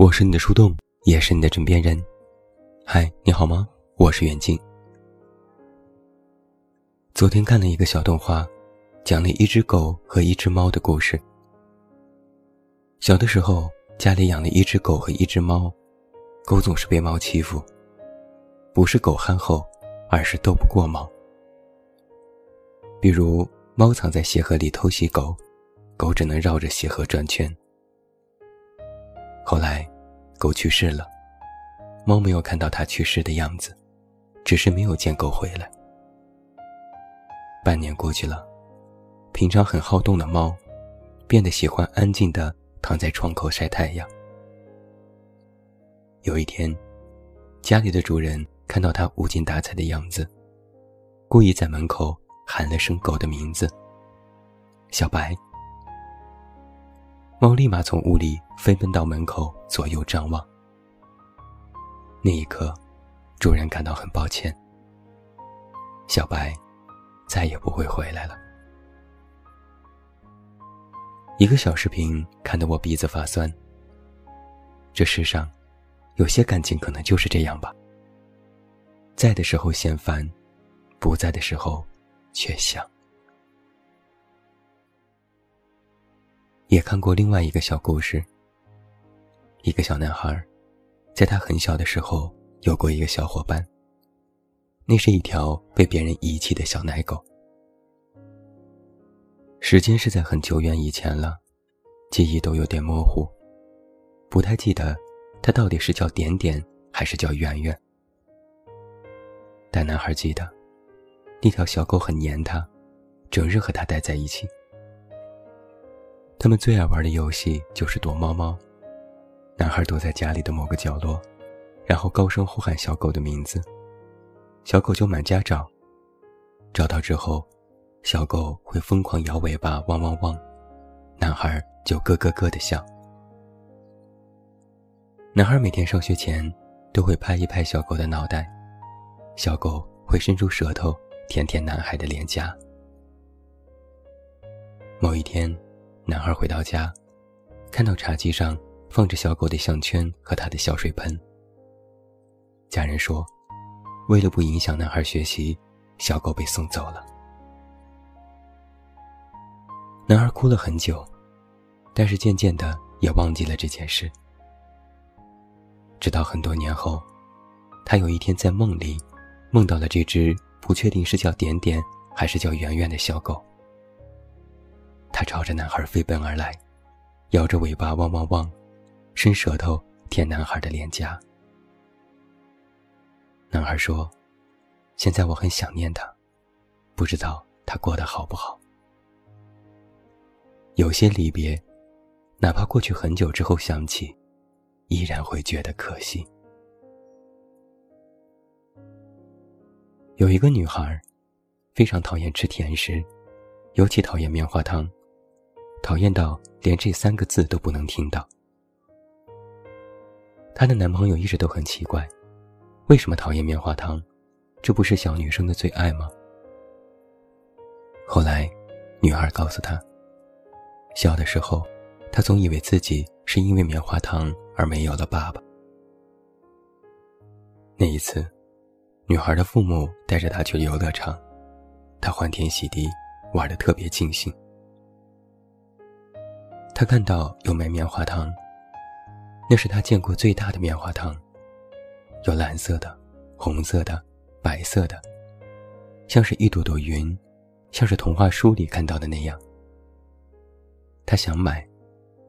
我是你的树洞，也是你的枕边人。嗨，你好吗？我是远静。昨天看了一个小动画，讲了一只狗和一只猫的故事。小的时候，家里养了一只狗和一只猫，狗总是被猫欺负，不是狗憨厚，而是斗不过猫。比如，猫藏在鞋盒里偷袭狗，狗只能绕着鞋盒转圈。后来，狗去世了，猫没有看到它去世的样子，只是没有见狗回来。半年过去了，平常很好动的猫，变得喜欢安静的躺在窗口晒太阳。有一天，家里的主人看到它无精打采的样子，故意在门口喊了声狗的名字：“小白。”猫立马从屋里飞奔到门口，左右张望。那一刻，主人感到很抱歉。小白再也不会回来了。一个小视频看得我鼻子发酸。这世上，有些感情可能就是这样吧。在的时候嫌烦，不在的时候却想。也看过另外一个小故事。一个小男孩，在他很小的时候有过一个小伙伴。那是一条被别人遗弃的小奶狗。时间是在很久远以前了，记忆都有点模糊，不太记得他到底是叫点点还是叫圆圆。但男孩记得，那条小狗很黏他，整日和他待在一起。他们最爱玩的游戏就是躲猫猫。男孩躲在家里的某个角落，然后高声呼喊小狗的名字，小狗就满家找。找到之后，小狗会疯狂摇尾巴，汪汪汪，男孩就咯咯咯的笑。男孩每天上学前都会拍一拍小狗的脑袋，小狗会伸出舌头舔舔男孩的脸颊。某一天。男孩回到家，看到茶几上放着小狗的项圈和他的小水盆。家人说，为了不影响男孩学习，小狗被送走了。男孩哭了很久，但是渐渐的也忘记了这件事。直到很多年后，他有一天在梦里，梦到了这只不确定是叫点点还是叫圆圆的小狗。他朝着男孩飞奔而来，摇着尾巴汪汪汪，伸舌头舔男孩的脸颊。男孩说：“现在我很想念他，不知道他过得好不好。”有些离别，哪怕过去很久之后想起，依然会觉得可惜。有一个女孩，非常讨厌吃甜食，尤其讨厌棉花糖。讨厌到连这三个字都不能听到。她的男朋友一直都很奇怪，为什么讨厌棉花糖？这不是小女生的最爱吗？后来，女孩告诉他，小的时候，她总以为自己是因为棉花糖而没有了爸爸。那一次，女孩的父母带着她去游乐场，她欢天喜地，玩得特别尽兴。他看到有卖棉花糖，那是他见过最大的棉花糖，有蓝色的、红色的、白色的，像是一朵朵云，像是童话书里看到的那样。他想买，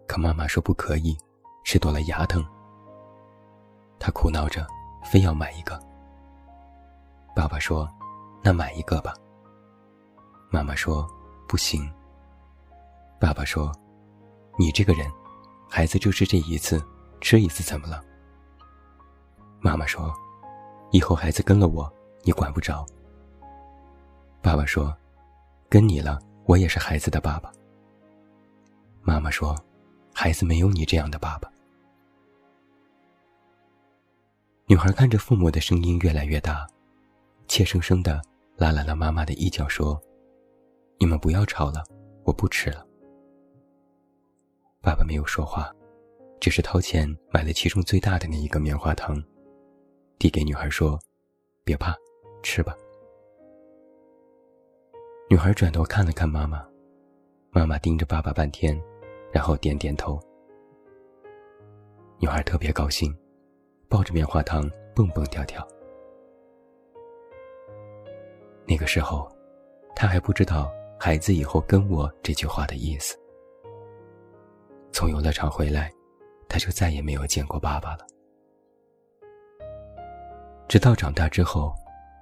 可妈妈说不可以，吃多了牙疼。他苦恼着，非要买一个。爸爸说：“那买一个吧。”妈妈说：“不行。”爸爸说。你这个人，孩子就吃这一次，吃一次怎么了？妈妈说：“以后孩子跟了我，你管不着。”爸爸说：“跟你了，我也是孩子的爸爸。”妈妈说：“孩子没有你这样的爸爸。”女孩看着父母的声音越来越大，怯生生的拉来了妈妈的衣角，说：“你们不要吵了，我不吃了。”爸爸没有说话，只是掏钱买了其中最大的那一个棉花糖，递给女孩说：“别怕，吃吧。”女孩转头看了看妈妈，妈妈盯着爸爸半天，然后点点头。女孩特别高兴，抱着棉花糖蹦蹦跳跳。那个时候，她还不知道“孩子以后跟我”这句话的意思。从游乐场回来。他就再也没有见过爸爸了。直到长大之后，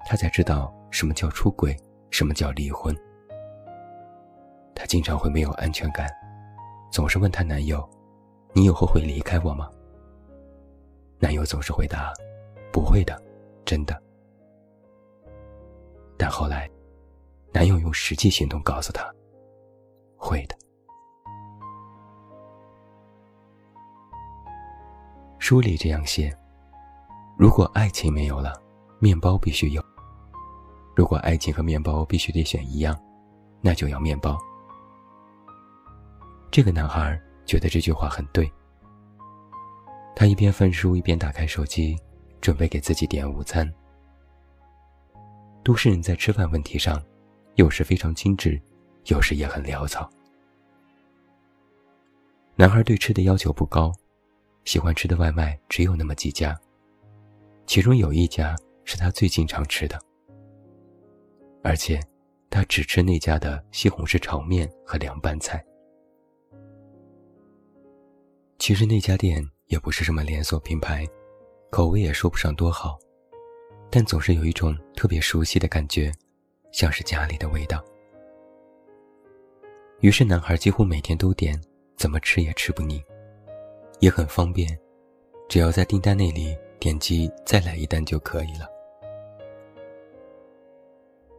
他才知道什么叫出轨，什么叫离婚。他经常会没有安全感，总是问他男友：“你以后会离开我吗？”男友总是回答：“不会的，真的。”但后来，男友用实际行动告诉他：“会的。”书里这样写：如果爱情没有了，面包必须有；如果爱情和面包必须得选一样，那就要面包。这个男孩觉得这句话很对。他一边翻书一边打开手机，准备给自己点午餐。都市人在吃饭问题上，有时非常精致，有时也很潦草。男孩对吃的要求不高。喜欢吃的外卖只有那么几家，其中有一家是他最经常吃的，而且他只吃那家的西红柿炒面和凉拌菜。其实那家店也不是什么连锁品牌，口味也说不上多好，但总是有一种特别熟悉的感觉，像是家里的味道。于是男孩几乎每天都点，怎么吃也吃不腻。也很方便，只要在订单那里点击“再来一单”就可以了。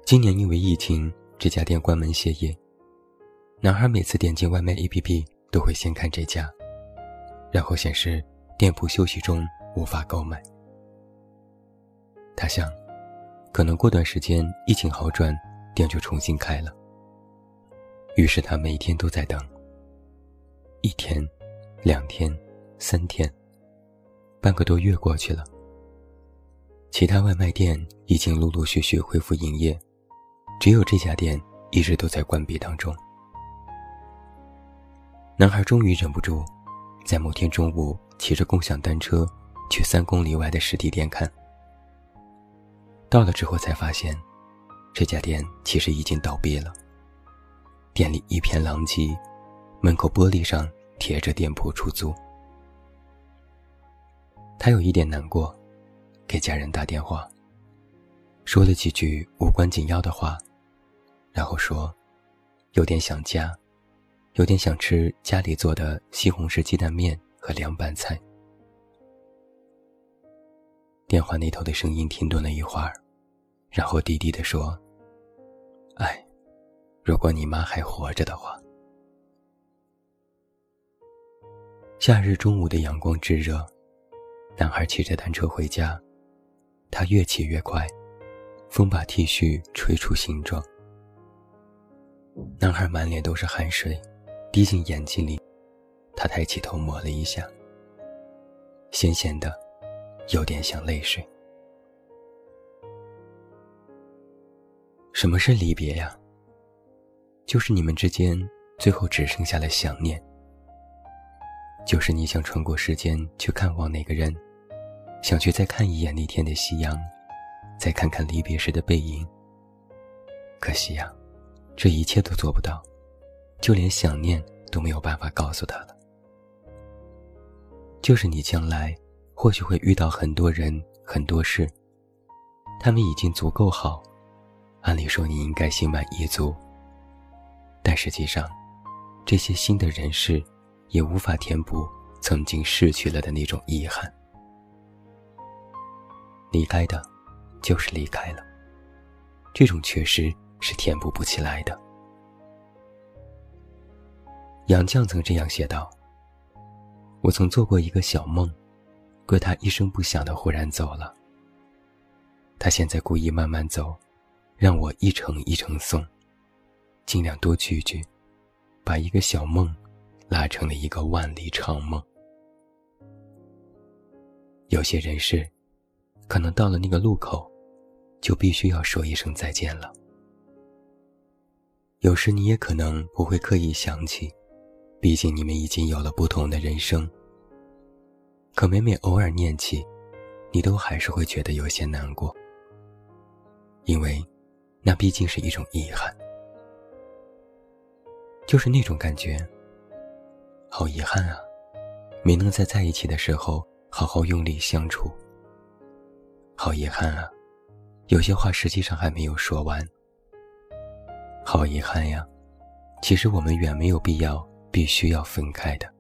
今年因为疫情，这家店关门歇业。男孩每次点进外卖 APP 都会先看这家，然后显示店铺休息中，无法购买。他想，可能过段时间疫情好转，店就重新开了。于是他每天都在等。一天，两天。三天，半个多月过去了。其他外卖店已经陆陆续续恢复营业，只有这家店一直都在关闭当中。男孩终于忍不住，在某天中午骑着共享单车去三公里外的实体店看。到了之后才发现，这家店其实已经倒闭了。店里一片狼藉，门口玻璃上贴着“店铺出租”。他有一点难过，给家人打电话，说了几句无关紧要的话，然后说，有点想家，有点想吃家里做的西红柿鸡蛋面和凉拌菜。电话那头的声音停顿了一会儿，然后低低的说：“哎，如果你妈还活着的话。”夏日中午的阳光炙热。男孩骑着单车回家，他越骑越快，风把 T 恤吹出形状。男孩满脸都是汗水，滴进眼睛里，他抬起头抹了一下，咸咸的，有点像泪水。什么是离别呀？就是你们之间最后只剩下了想念，就是你想穿过时间去看望那个人。想去再看一眼那天的夕阳，再看看离别时的背影。可惜呀，这一切都做不到，就连想念都没有办法告诉他了。就是你将来或许会遇到很多人、很多事，他们已经足够好，按理说你应该心满意足。但实际上，这些新的人事也无法填补曾经逝去了的那种遗憾。离开的，就是离开了。这种缺失是填补不起来的。杨绛曾这样写道：“我曾做过一个小梦，怪他一声不响的忽然走了。他现在故意慢慢走，让我一程一程送，尽量多聚聚，把一个小梦拉成了一个万里长梦。”有些人事，可能到了那个路口，就必须要说一声再见了。有时你也可能不会刻意想起，毕竟你们已经有了不同的人生。可每每偶尔念起，你都还是会觉得有些难过，因为那毕竟是一种遗憾，就是那种感觉。好遗憾啊，没能在在一起的时候好好用力相处。好遗憾啊，有些话实际上还没有说完。好遗憾呀，其实我们远没有必要必须要分开的。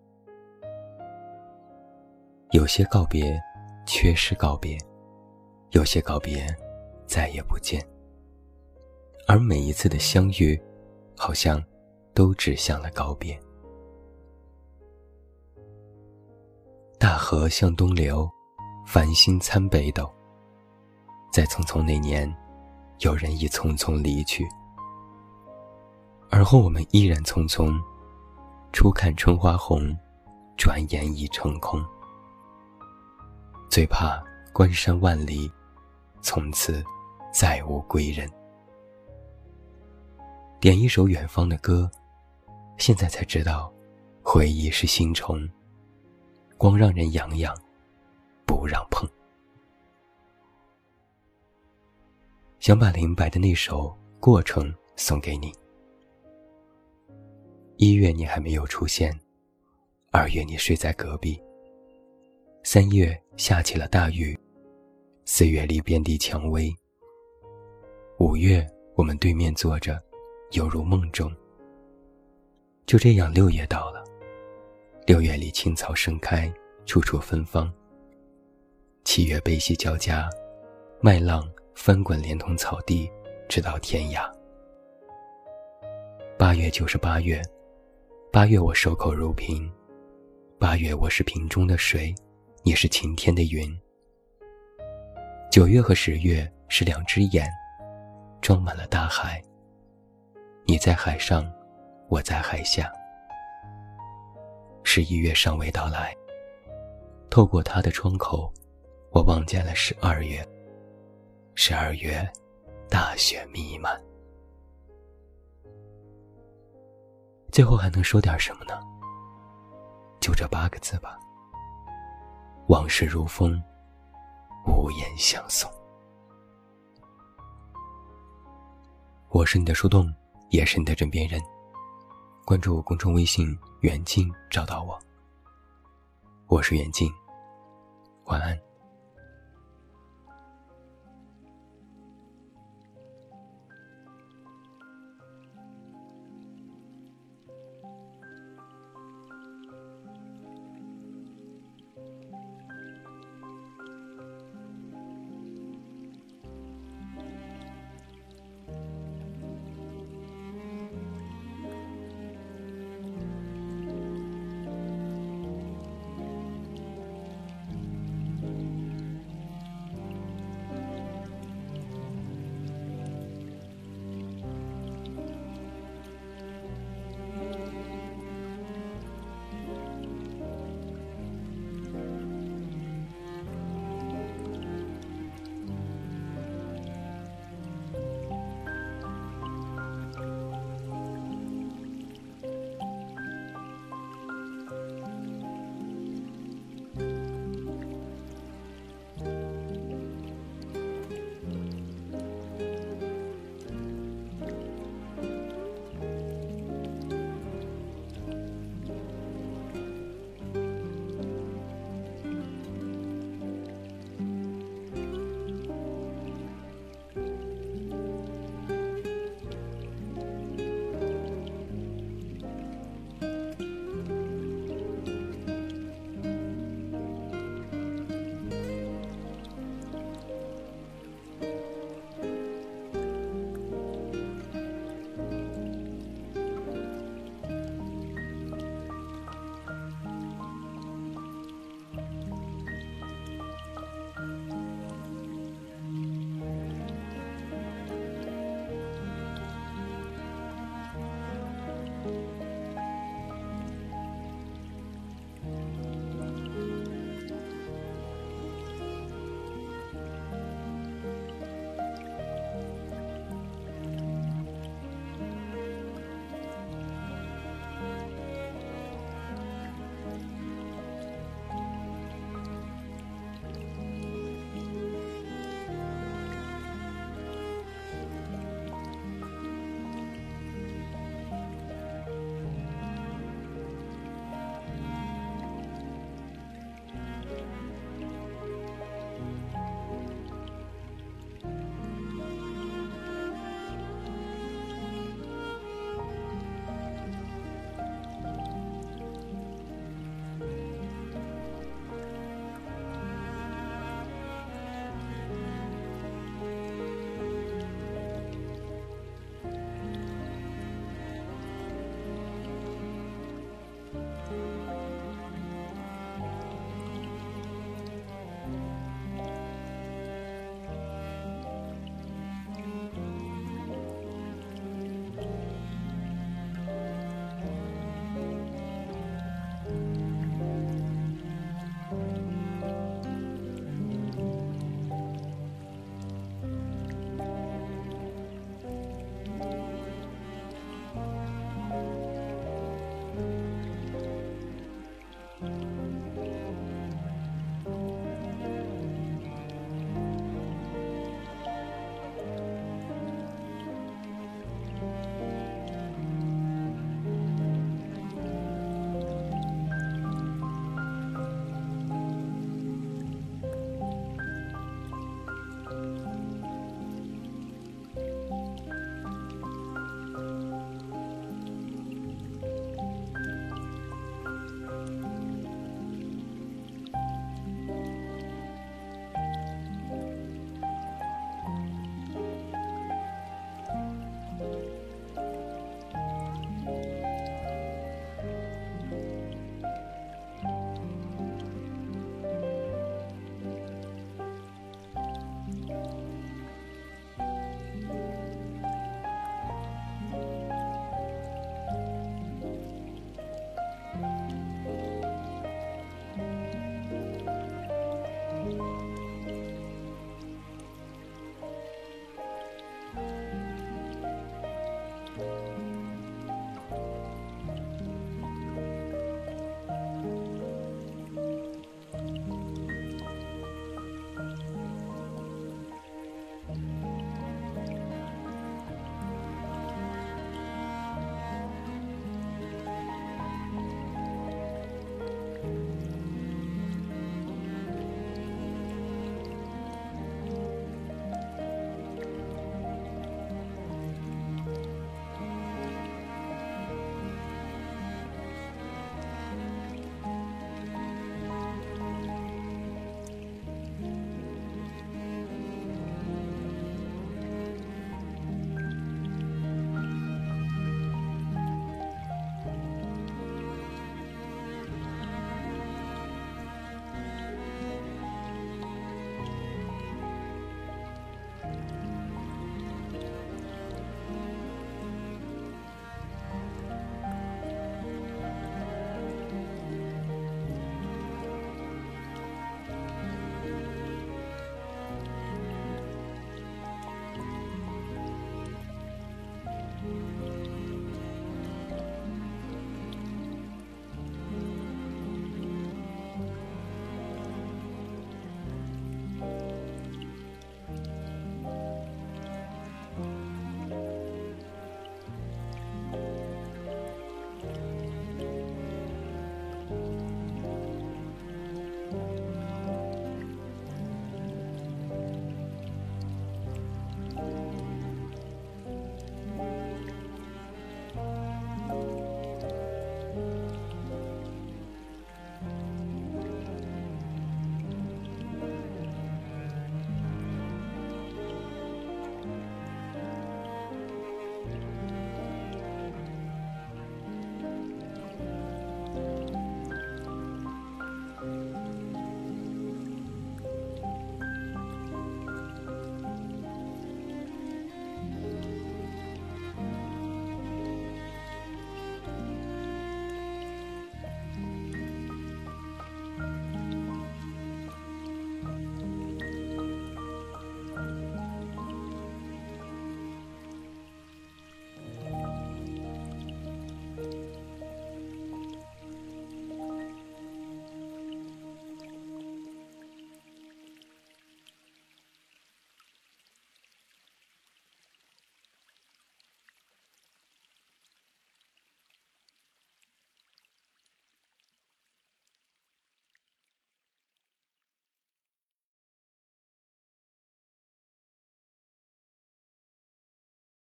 有些告别，缺失告别；有些告别，再也不见。而每一次的相遇，好像都指向了告别。大河向东流，繁星参北斗。在匆匆那年，有人已匆匆离去。而后我们依然匆匆，初看春花红，转眼已成空。最怕关山万里，从此再无归人。点一首远方的歌，现在才知道，回忆是心虫，光让人痒痒，不让碰。想把林白的那首《过程》送给你。一月你还没有出现，二月你睡在隔壁。三月下起了大雨，四月里遍地蔷薇。五月我们对面坐着，犹如梦中。就这样，六月到了，六月里青草盛开，处处芬芳。七月悲喜交加，麦浪翻滚，连同草地，直到天涯。八月就是八月。八月我守口如瓶，八月我是瓶中的水，你是晴天的云。九月和十月是两只眼，装满了大海。你在海上，我在海下。十一月尚未到来，透过他的窗口，我望见了十二月。十二月，大雪弥漫。最后还能说点什么呢？就这八个字吧。往事如风，无言相送。我是你的树洞，也是你的枕边人。关注我公众微信“远近”，找到我。我是远近，晚安。